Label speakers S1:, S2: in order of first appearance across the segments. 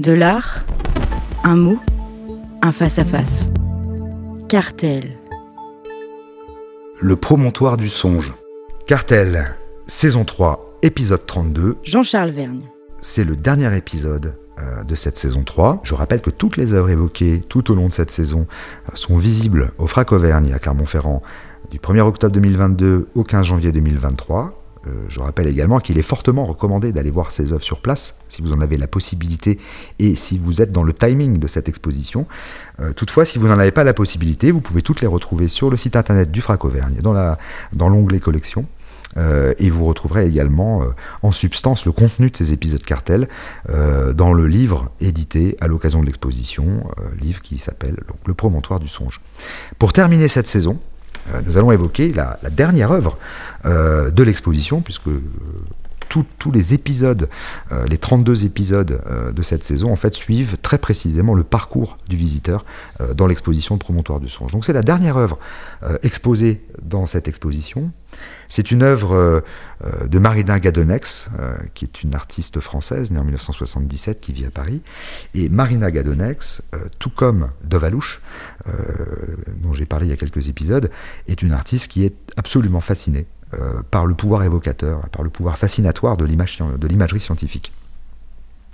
S1: De l'art, un mot, un face-à-face. Cartel.
S2: Le promontoire du songe. Cartel, saison 3, épisode 32.
S1: Jean-Charles Vergne.
S2: C'est le dernier épisode euh, de cette saison 3. Je rappelle que toutes les œuvres évoquées tout au long de cette saison euh, sont visibles au Frac Auvergne à Clermont-Ferrand du 1er octobre 2022 au 15 janvier 2023. Euh, je rappelle également qu'il est fortement recommandé d'aller voir ces œuvres sur place, si vous en avez la possibilité et si vous êtes dans le timing de cette exposition. Euh, toutefois, si vous n'en avez pas la possibilité, vous pouvez toutes les retrouver sur le site internet du Frac Auvergne, dans l'onglet collection. Euh, et vous retrouverez également en substance le contenu de ces épisodes cartel dans le livre édité à l'occasion de l'exposition, livre qui s'appelle Le promontoire du songe. Pour terminer cette saison, nous allons évoquer la, dernière œuvre euh, de l'exposition, puisque euh, tous les épisodes, les 32 épisodes de cette saison, en fait, suivent très précisément le parcours du visiteur dans l'exposition Promontoire du Songe. Donc c'est la dernière œuvre exposée dans cette exposition. C'est une œuvre de Marina Gadonex, qui est une artiste française née en 1977 qui vit à Paris. Et Marina Gadonex, tout comme Dovalouche, dont j'ai parlé il y a quelques épisodes, est une artiste qui est absolument fascinée euh, par le pouvoir évocateur, par le pouvoir fascinatoire de l'imagerie scientifique.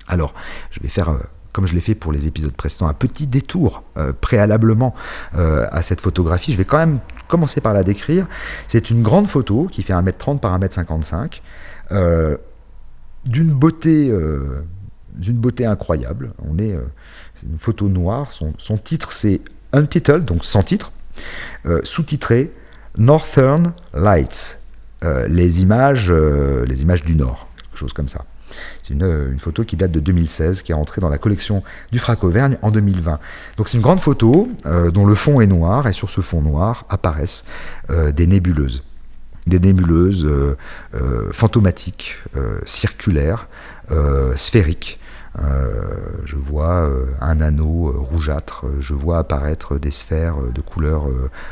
S2: Alors, je vais faire, euh, comme je l'ai fait pour les épisodes précédents, un petit détour euh, préalablement à cette photographie. Je vais quand même commencer par la décrire. C'est une grande photo qui fait 1m30 par 1m55, d'une beauté, d'une beauté incroyable. On est, une photo noire. Son, son titre, c'est Untitled, donc sans titre, sous-titré Northern Lights. Euh, les, images, euh, les images du Nord, quelque chose comme ça. C'est une, photo qui date de 2016, qui est entrée dans la collection du Frac Auvergne en 2020. Donc c'est une grande photo euh, dont le fond est noir, et sur ce fond noir apparaissent des nébuleuses. Des nébuleuses fantomatiques, circulaires, sphériques, euh, je vois euh, un anneau euh, rougeâtre, je vois apparaître des sphères de couleur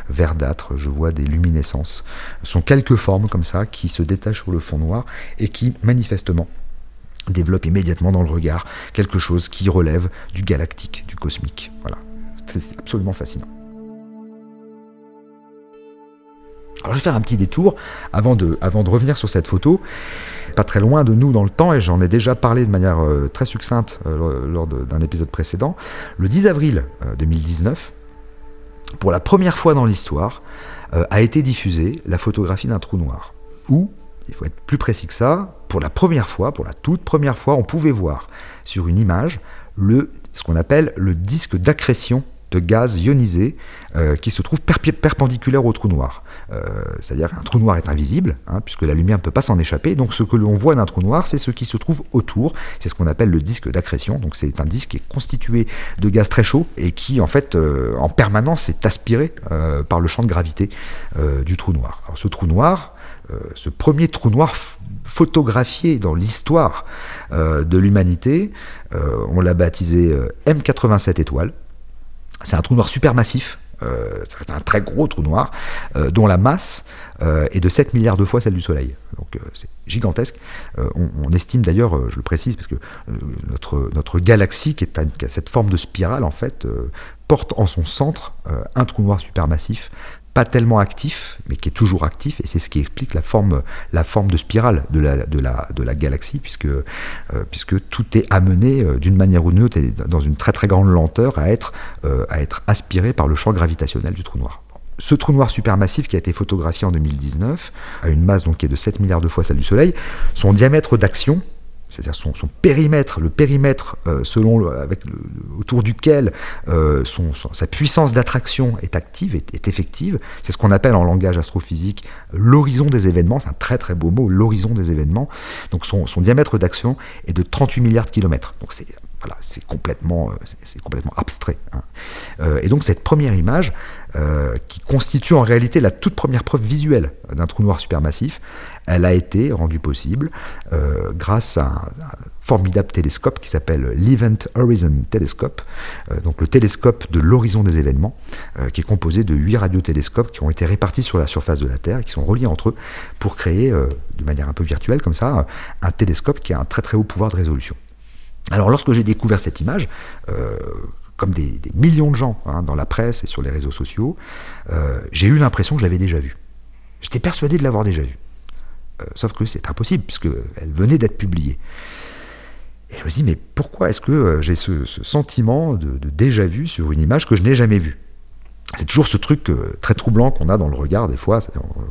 S2: verdâtre, je vois des luminescences. Ce sont quelques formes comme ça qui se détachent sur le fond noir et qui manifestement développent immédiatement dans le regard quelque chose qui relève du galactique, du cosmique. Voilà, c'est absolument fascinant. Alors je vais faire un petit détour avant de, avant de revenir sur cette photo pas très loin de nous dans le temps, et j'en ai déjà parlé de manière euh, très succincte euh, lors d'un épisode précédent, le 10 avril 2019, euh, pour la première fois dans l'histoire, a été diffusée la photographie d'un trou noir. Ou, il faut être plus précis que ça, pour la première fois, pour la toute première fois, on pouvait voir sur une image ce qu'on appelle le disque d'accrétion de gaz ionisé qui se trouve perpendiculaire au trou noir. Euh, c'est-à-dire qu'un trou noir est invisible, hein, puisque la lumière ne peut pas s'en échapper. Donc ce que l'on voit d'un trou noir, c'est ce qui se trouve autour. C'est ce qu'on appelle le disque d'accrétion. Donc c'est un disque qui est constitué de gaz très chaud et qui en fait euh, en permanence est aspiré euh, par le champ de gravité du trou noir. Ce trou noir, ce premier trou noir photographié dans l'histoire de l'humanité, on l'a baptisé M87 étoiles. C'est un trou noir supermassif euh, c'est un très gros trou noir, euh, dont la masse euh, est de 7 milliards de fois celle du Soleil. Donc c'est gigantesque. On, estime d'ailleurs, je le précise, parce que notre, galaxie, qui, est a cette forme de spirale, en fait, porte en son centre un trou noir supermassif pas tellement actif, mais qui est toujours actif, et c'est ce qui explique la forme, la forme de spirale de la, galaxie, puisque, euh, puisque tout est amené euh, d'une manière ou d'une autre, et dans une très très grande lenteur, à être, euh, à être aspiré par le champ gravitationnel du trou noir. Ce trou noir supermassif qui a été photographié en 2019, a une masse donc qui est de 7 milliards de fois celle du Soleil, son diamètre d'action, c'est-à-dire son, périmètre, le périmètre euh, selon avec autour duquel euh, son, sa puissance d'attraction est active, est, effective. C'est ce qu'on appelle en langage astrophysique l'horizon des événements. C'est un très très beau mot, l'horizon des événements. Donc son, diamètre d'action est de 38 milliards de kilomètres. Donc c'est voilà, c'est complètement, euh, c'est complètement abstrait. Hein. et donc cette première image, qui constitue en réalité la toute première preuve visuelle d'un trou noir supermassif, elle a été rendue possible euh, grâce à un, formidable télescope qui s'appelle l'Event Horizon Telescope, euh, donc le télescope de l'horizon des événements, euh, qui est composé de huit radiotélescopes qui ont été répartis sur la surface de la Terre et qui sont reliés entre eux pour créer, de manière un peu virtuelle comme ça, un télescope qui a un très très haut pouvoir de résolution. Alors lorsque j'ai découvert cette image, comme des, millions de gens hein, dans la presse et sur les réseaux sociaux, j'ai eu l'impression que je l'avais déjà vue. J'étais persuadé de l'avoir déjà vue. sauf que c'est impossible, puisqu'elle venait d'être publiée. Et je me dis, mais pourquoi est-ce que j'ai ce, sentiment de, déjà vu sur une image que je n'ai jamais vue? C'est toujours ce truc euh, très troublant qu'on a dans le regard des fois.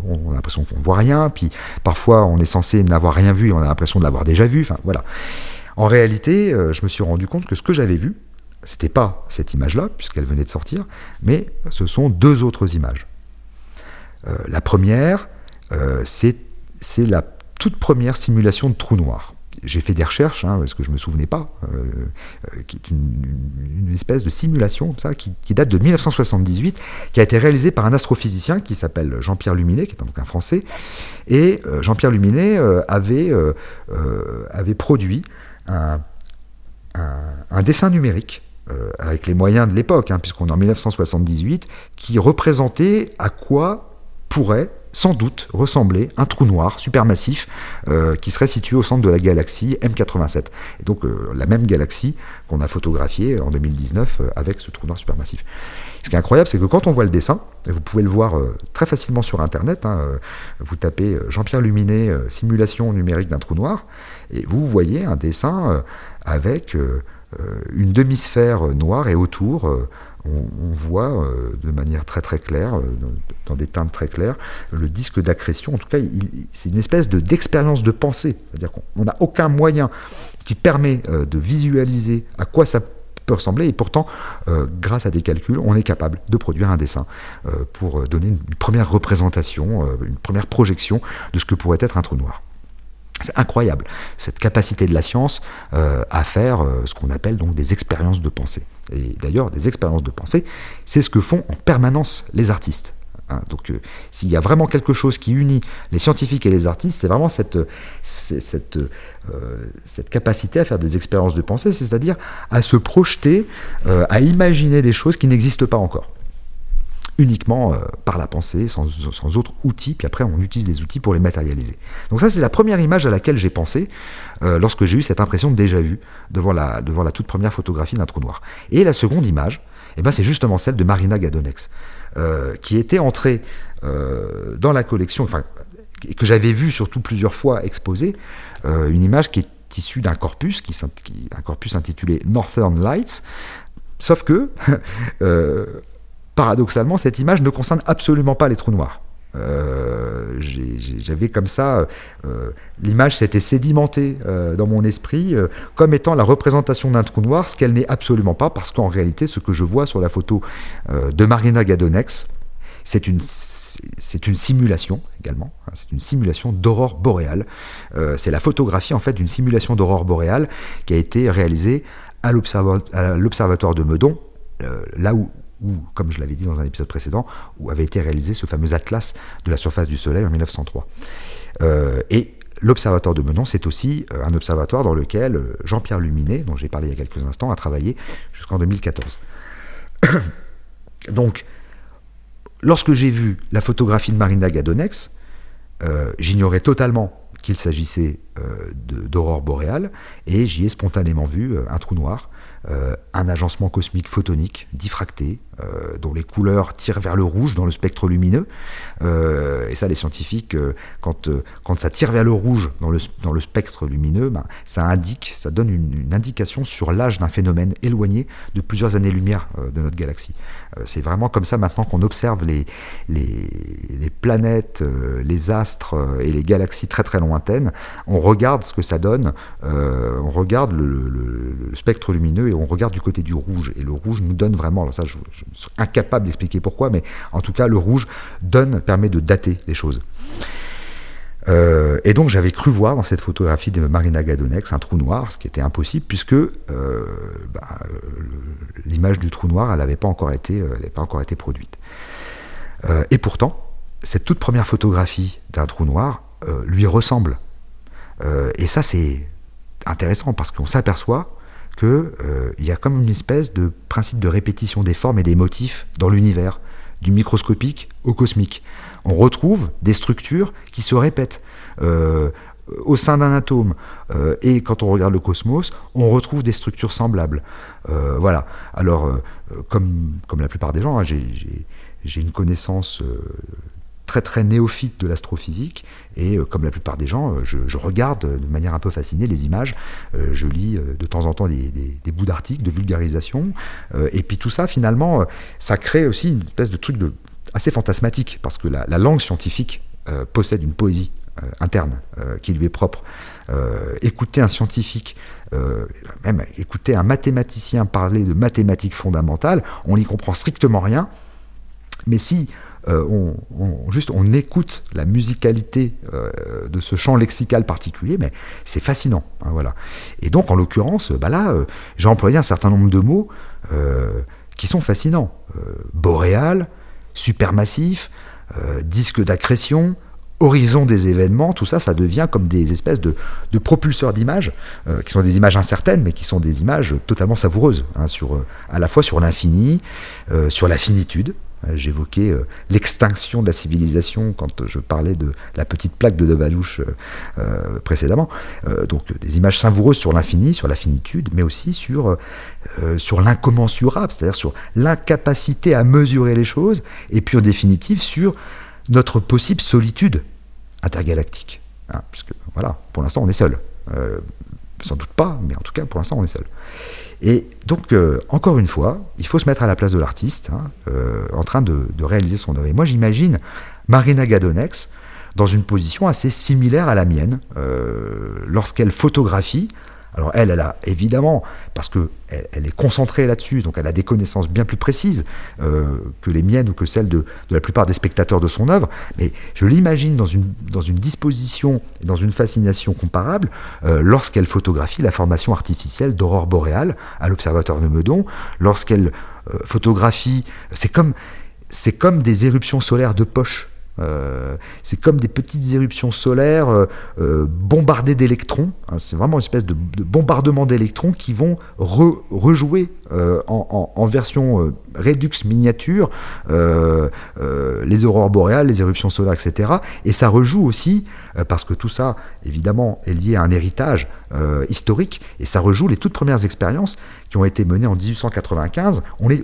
S2: On, a l'impression qu'on ne voit rien, puis parfois on est censé n'avoir rien vu et on a l'impression de l'avoir déjà vu. Enfin voilà. En réalité, euh, je me suis rendu compte que ce que j'avais vu, c'était pas cette image-là, puisqu'elle venait de sortir, mais ce sont deux autres images. Euh, la première, c'est la toute première simulation de trou noir j'ai fait des recherches, hein, parce que je ne me souvenais pas, euh, euh, qui est une, espèce de simulation ça, qui, date de 1978, qui a été réalisée par un astrophysicien qui s'appelle Jean-Pierre Luminet, qui est donc un Français. Et euh, Jean-Pierre Luminet avait produit un, dessin numérique avec les moyens de l'époque, hein, puisqu'on est en 1978, qui représentait à quoi pourrait sans doute ressembler un trou noir supermassif euh, qui serait situé au centre de la galaxie M87. Et donc euh, la même galaxie qu'on a photographiée en 2019 euh, avec ce trou noir supermassif. Ce qui est incroyable, c'est que quand on voit le dessin, et vous pouvez le voir très facilement sur Internet, hein, vous tapez Jean-Pierre Luminet, simulation numérique d'un trou noir, et vous voyez un dessin avec une demi-sphère noire et autour on, voit euh, de manière très très claire, euh, dans, des teintes très claires, le disque d'accrétion. En tout cas, c'est une espèce d'expérience de, pensée. C'est-à-dire qu'on n'a aucun moyen qui permet euh, de visualiser à quoi ça ressembler. Et pourtant, grâce à des calculs, on est capable de produire un dessin pour donner une première représentation, une première projection de ce que pourrait être un trou noir. C'est incroyable, cette capacité de la science euh, à faire euh, ce qu'on appelle donc des expériences de pensée. Et d'ailleurs, des expériences de pensée, c'est ce que font en permanence les artistes. Hein. donc, euh, s'il y a vraiment quelque chose qui unit les scientifiques et les artistes, c'est vraiment cette, cette, capacité à faire des expériences de pensée, c'est-à-dire à se projeter, à imaginer des choses qui n'existent pas encore uniquement euh, par la pensée, sans, sans autre outil, puis après on utilise des outils pour les matérialiser. Donc ça c'est la première image à laquelle j'ai pensé euh, lorsque j'ai eu cette impression déjà vu devant la, devant la toute première photographie d'un trou noir. Et la seconde image, eh ben, c'est justement celle de Marina Gadonex, euh, qui était entrée dans la collection, enfin que j'avais vue surtout plusieurs fois exposée, une image qui est issue d'un corpus, qui, un corpus intitulé Northern Lights, sauf que paradoxalement, cette image ne concerne absolument pas les trous noirs. Euh, j'avais comme ça, euh, l'image s'était sédimentée euh, dans mon esprit comme étant la représentation d'un trou noir, ce qu'elle n'est absolument pas, parce qu'en réalité, ce que je vois sur la photo de Marina Gadonex, c'est une, simulation également, hein, c'est une simulation d'aurore boréale. c'est la photographie en fait d'une simulation d'aurore boréale qui a été réalisée à l'observatoire de Meudon, là où où, comme je l'avais dit dans un épisode précédent, où avait été réalisé ce fameux atlas de la surface du Soleil en 1903. Euh, et l'observatoire de Menon, c'est aussi euh, un observatoire dans lequel euh, Jean-Pierre Luminet, dont j'ai parlé il y a quelques instants, a travaillé jusqu'en 2014. Donc, lorsque j'ai vu la photographie de Marina Gadonex, j'ignorais totalement qu'il s'agissait d'aurore boréale, et j'y ai spontanément vu un trou noir un agencement cosmique photonique, diffracté, euh, dont les couleurs tirent vers le rouge dans le spectre lumineux. Euh, et ça, les scientifiques, quand, quand ça tire vers le rouge dans le, dans le spectre lumineux, ben, ça indique, ça donne une, indication sur l'âge d'un phénomène éloigné de plusieurs années-lumière de notre galaxie. C'est vraiment comme ça maintenant qu'on observe les, les, planètes, les astres et les galaxies très très lointaines. On regarde ce que ça donne, on regarde le, le spectre lumineux et on regarde du côté du rouge. Et le rouge nous donne vraiment, alors ça je, incapable d'expliquer pourquoi, mais en tout cas le rouge donne, permet de dater les choses. Euh, et donc j'avais cru voir dans cette photographie de Marina Gadonex un trou noir, ce qui était impossible puisque euh, bah, l'image du trou noir, n'avait euh, pas encore été produite. et pourtant, cette toute première photographie d'un trou noir lui ressemble. et ça c'est intéressant parce qu'on s'aperçoit qu'il euh, y a comme une espèce de principe de répétition des formes et des motifs dans l'univers, du microscopique au cosmique. On retrouve des structures qui se répètent. Euh, au sein d'un atome et quand on regarde le cosmos, on retrouve des structures semblables. voilà. Alors, comme, comme la plupart des gens, hein, j'ai une connaissance très très néophyte de l'astrophysique et euh, comme la plupart des gens, euh, je, regarde de manière un peu fascinée les images, euh, je lis de temps en temps des, bouts d'articles, de vulgarisation, et puis tout ça finalement, ça crée aussi une espèce de truc de, assez fantasmatique parce que la, langue scientifique possède une poésie interne qui lui est propre. écouter un scientifique, même écouter un mathématicien parler de mathématiques fondamentales, on n'y comprend strictement rien. Mais si euh, on, juste on écoute la musicalité euh, de ce chant lexical particulier, mais c'est fascinant. Hein, voilà. Et donc, en l'occurrence, bah là, euh, j'ai employé un certain nombre de mots qui sont fascinants. boréal, supermassif, disque d'accrétion, horizon des événements, tout ça, ça devient comme des espèces de, propulseurs d'images, qui sont des images incertaines, mais qui sont des images totalement savoureuses, hein, à la fois sur l'infini, sur la finitude, euh, j'évoquais euh, l'extinction de la civilisation quand je parlais de la petite plaque de Devalouche euh, précédemment. donc des images savoureuses sur l'infini, sur la finitude, mais aussi sur, sur l'incommensurable, c'est-à-dire sur l'incapacité à mesurer les choses, et puis en définitive sur notre possible solitude intergalactique. Hein, puisque voilà, pour l'instant on est seul. sans doute pas, mais en tout cas pour l'instant on est seul. Et donc, euh, encore une fois, il faut se mettre à la place de l'artiste, hein, euh, en train de, réaliser son œuvre. Et moi, j'imagine Marina Gadonex dans une position assez similaire à la mienne, euh, lorsqu'elle photographie alors elle, elle a évidemment, parce qu'elle elle est concentrée là-dessus, donc elle a des connaissances bien plus précises euh, que les miennes ou que celles de, la plupart des spectateurs de son œuvre, mais je l'imagine dans une, dans une disposition, dans une fascination comparable, euh, lorsqu'elle photographie la formation artificielle d'aurore boréale à l'Observatoire de Meudon, lorsqu'elle euh, photographie, c'est comme, c'est comme des éruptions solaires de poche euh, c'est comme des petites éruptions solaires euh, euh, bombardées d'électrons. Hein, c'est vraiment une espèce de, bombardement d'électrons qui vont rejouer en, version Redux miniature les aurores boréales, les éruptions solaires, etc. Et ça rejoue aussi, parce que tout ça, évidemment, est lié à un héritage historique, et ça rejoue les toutes premières expériences qui ont été menées en 1895. On est,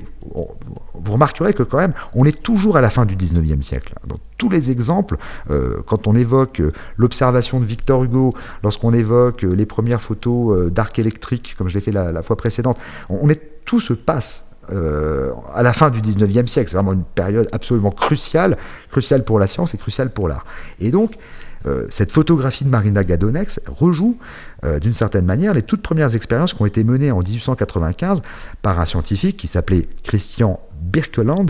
S2: vous remarquerez que quand même, on est toujours à la fin du 19e siècle. Dans tous les exemples, euh, quand on évoque euh, l'observation de Victor Hugo, lorsqu'on évoque euh, les premières photos d'arc électrique, comme je l'ai fait la, fois précédente, on, est, tout se passe à la fin du 19e siècle. C'est vraiment une période absolument cruciale, cruciale pour la science et cruciale pour l'art. Et donc, euh, cette photographie de Marina Gadonex rejoue euh, d'une certaine manière les toutes premières expériences qui ont été menées en 1895 par un scientifique qui s'appelait Christian Birkeland,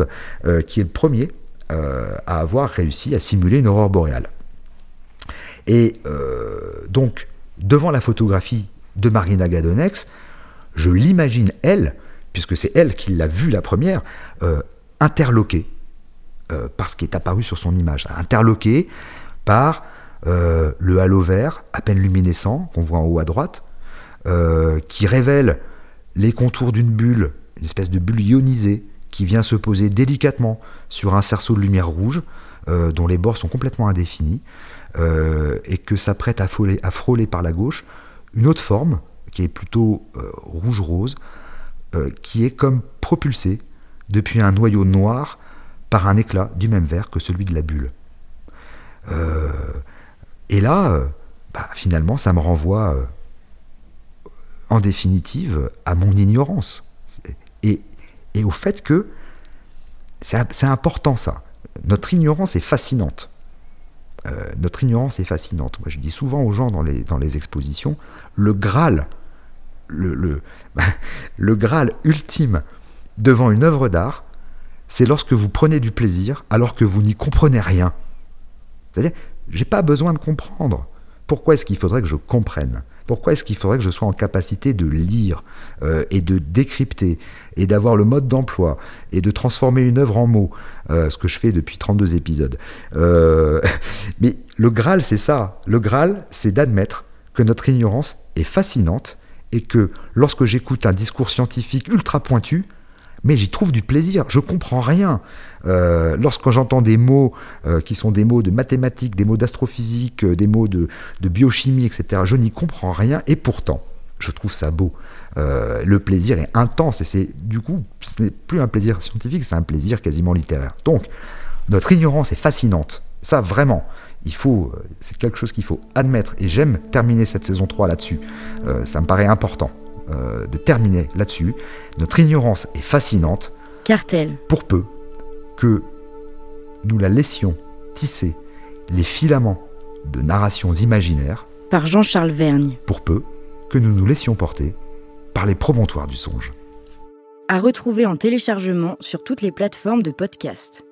S2: euh, qui est le premier à avoir réussi à simuler une aurore boréale. Et donc, devant la photographie de Marina Gadonex, je l'imagine, elle, puisque c'est elle qui l'a vue la première, interloquée par ce qui est apparu sur son image, interloquée par euh, le halo vert, à peine luminescent, qu'on voit en haut à droite, euh, qui révèle les contours d'une bulle, une espèce de bulle ionisée, qui vient se poser délicatement sur un cerceau de lumière rouge, euh, dont les bords sont complètement indéfinis, et que s'apprête à, à, frôler par la gauche une autre forme, qui est plutôt rouge-rose, qui est comme propulsée depuis un noyau noir par un éclat du même vert que celui de la bulle. Et là, euh, bah, finalement, ça me renvoie euh, en définitive à mon ignorance. Et, au fait que c'est important ça. Notre ignorance est fascinante. Euh, notre ignorance est fascinante. Moi, je dis souvent aux gens dans les, expositions, le Graal, le, le, Graal ultime devant une œuvre d'art, c'est lorsque vous prenez du plaisir alors que vous n'y comprenez rien. J'ai pas besoin de comprendre. Pourquoi est-ce qu'il faudrait que je comprenne? Pourquoi est-ce qu'il faudrait que je sois en capacité de lire euh, et de décrypter et d'avoir le mode d'emploi et de transformer une œuvre en mots euh, Ce que je fais depuis 32 épisodes. Euh, mais le Graal, c'est ça. Le Graal, c'est d'admettre que notre ignorance est fascinante et que lorsque j'écoute un discours scientifique ultra pointu, mais j'y trouve du plaisir. Je comprends rien. Euh, lorsque j'entends des mots euh, qui sont des mots de mathématiques, des mots d'astrophysique, euh, des mots de, biochimie, etc., je n'y comprends rien et pourtant, je trouve ça beau. le plaisir est intense et c'est du coup, ce n'est plus un plaisir scientifique, c'est un plaisir quasiment littéraire. Donc, notre ignorance est fascinante. Ça, vraiment, c'est quelque chose qu'il faut admettre. Et j'aime terminer cette saison 3 là-dessus. ça me paraît important de terminer là-dessus. Notre ignorance est fascinante.
S1: Cartel.
S2: Pour peu que nous la laissions tisser les filaments de narrations imaginaires
S1: par Jean-Charles Vergne,
S2: pour peu que nous nous laissions porter par les promontoires du songe.
S1: À retrouver en téléchargement sur toutes les plateformes de podcast.